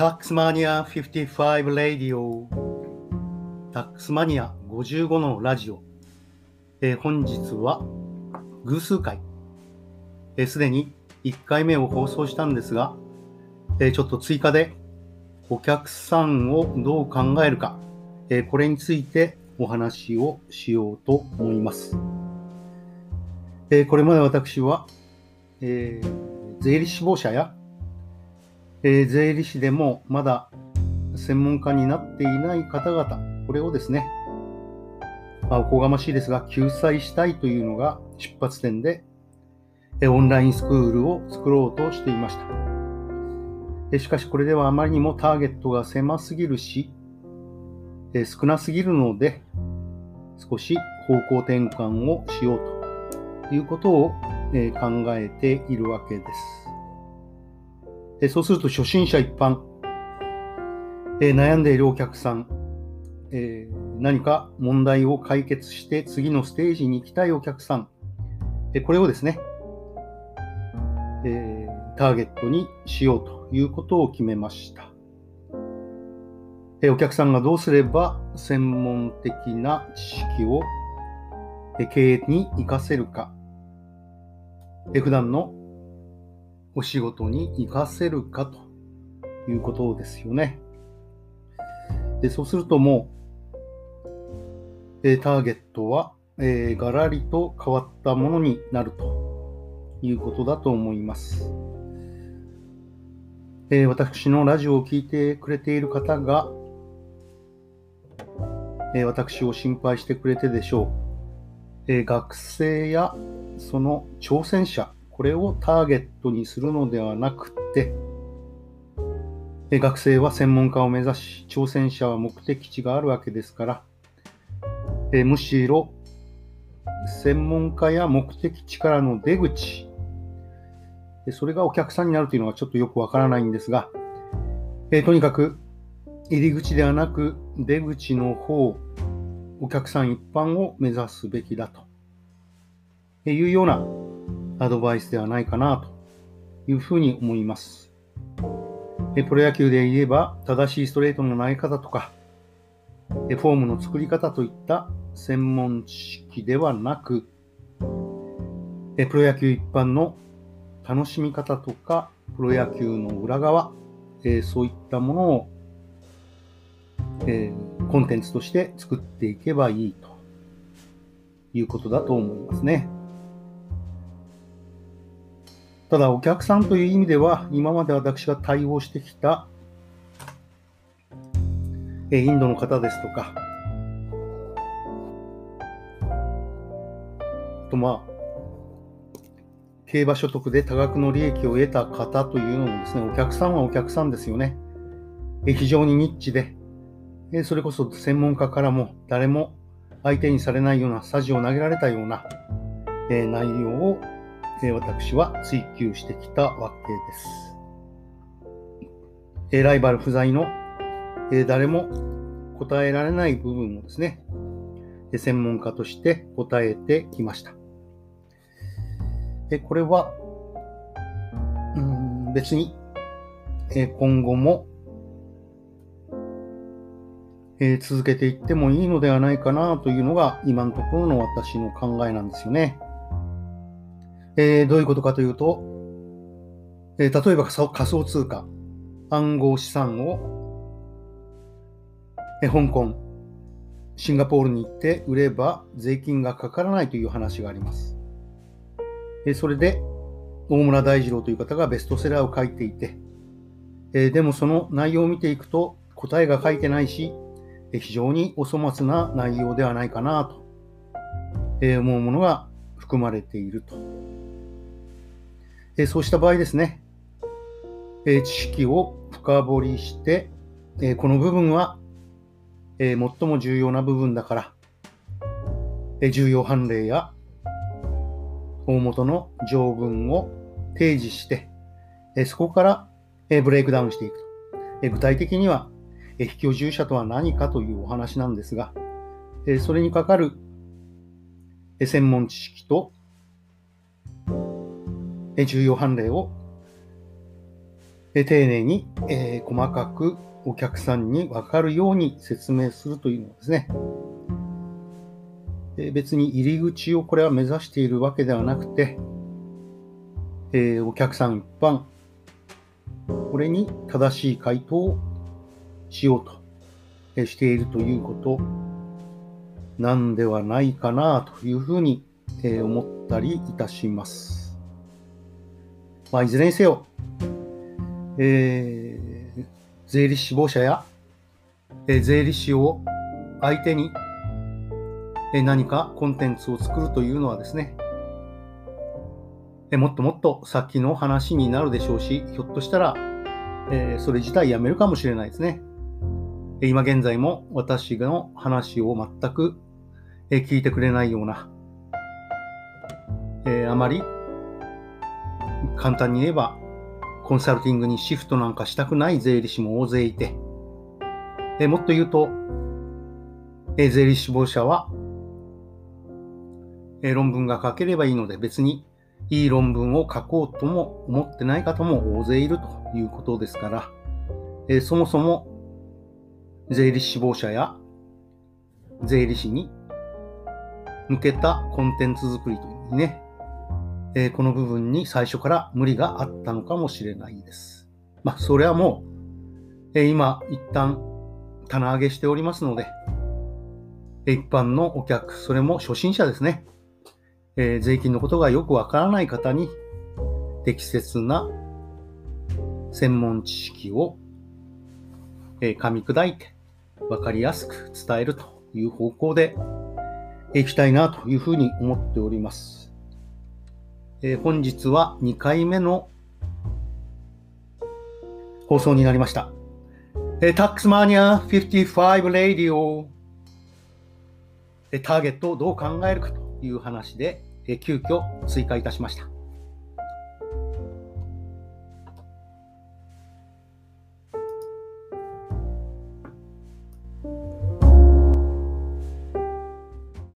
タックスマニア55ラディオタックスマニア55のラジオ、えー本日は偶数回えー、に1回目を放送したんですが、えーちょっと追加でお客さんをどう考えるか、えこれについてお話をしようと思います。えこれまで私は、え税理士志望者やえー税理士でもまだ専門家になっていない方々、これをですね、まあ、おこがましいですが、救済したいというのが出発点で、えオンラインスクールを作ろうとしていました。えしかし、これではあまりにもターゲットが狭すぎるし、え少なすぎるので、少し方向転換をしようということを、え考えているわけです。えそうすると初心者一般、え悩んでいるお客さん、え何か問題を解決して次のステージに行きたいお客さん、えこれをですね、えターゲットにしようということを決めました。えお客さんがどうすれば専門的な知識を経営に活かせるか、普段のお仕事に活かせるかということですよね。でそうするともう、えーターゲットは、えーガラリと変わったものになるということだと思います。えー私のラジオを聞いてくれている方が、えー私を心配してくれてでしょう。えー学生やその挑戦者、これをターゲットにするのではなくて、学生は専門家を目指し、挑戦者は目的地があるわけですから、えむしろ専門家や目的地からの出口、それがお客さんになるというのはちょっとよくわからないんですが、えとにかく入り口ではなく出口の方、お客さん一般を目指すべきだというようなアドバイスではないかなというふうに思います。プロ野球で言えば正しいストレートの投げ方とか、フォームの作り方といった専門知識ではなく、プロ野球一般の楽しみ方とか、プロ野球の裏側、そういったものを、コンテンツとして作っていけばいいということだと思いますね。ただ、お客さんという意味では、今まで私が対応してきた、インドの方ですとか、とまあ、競馬所得で多額の利益を得た方というのもですね、お客さんはお客さんですよね。非常にニッチで、それこそ専門家からも誰も相手にされないようなサジを投げられたような、内容を、私は追求してきたわけです。ライバル不在の、え誰も答えられない部分をですね、専門家として答えてきました。えこれは、うん別に、え今後も、え続けていってもいいのではないかなというのが今のところの私の考えなんですよね。えーどういうことかというと、えー例えば仮想通貨、暗号資産を、えー香港、シンガポールに行って売れば税金がかからないという話があります。えーそれで、大村大二郎という方がベストセラーを書いていて、えーでもその内容を見ていくと答えが書いてないし、えー非常にお粗末な内容ではないかなと、えー思うものが含まれていると。えそうした場合ですね、え知識を深掘りして、えこの部分は、え最も重要な部分だから、え重要判例や大元の条文を提示して、えそこから、えブレイクダウンしていくと。え具体的には、えー非居住者とは何かというお話なんですが、えそれにかかる、え専門知識と、重要判例を丁寧に、え、細かくお客さんに分かるように説明するというのですね。え別に入り口をこれは目指しているわけではなくて、え、お客さん一般、これに正しい回答をしようと、えしているということなんではないかなというふうに、え思ったりいたします。まあ、いずれにせよ、えー、税理士志望者や、えー、税理士を相手に、えー、何かコンテンツを作るというのはですね、えー、もっともっと先の話になるでしょうし、ひょっとしたら、えー、それ自体やめるかもしれないですね。今現在も私の話を全く聞いてくれないような、えー、あまり簡単に言えばコンサルティングにシフトなんかしたくない税理士も大勢いて、えもっと言うと、え税理士志望者は、え論文が書ければいいので別にいい論文を書こうとも思ってない方も大勢いるということですから、えそもそも税理士志望者や税理士に向けたコンテンツ作りというね、えー、この部分に最初から無理があったのかもしれないです。まあ、それはもう、えー、今、一旦棚上げしておりますので、一般のお客、それも初心者ですね、えー、税金のことがよくわからない方に適切な専門知識を、え、噛み砕いて分かりやすく伝えるという方向でいきたいなというふうに思っております。えー、本日は2回目の放送になりました。えー、タックスマニア55レイディオ、えー、ターゲットをどう考えるかという話で、えー、急遽追加いたしました。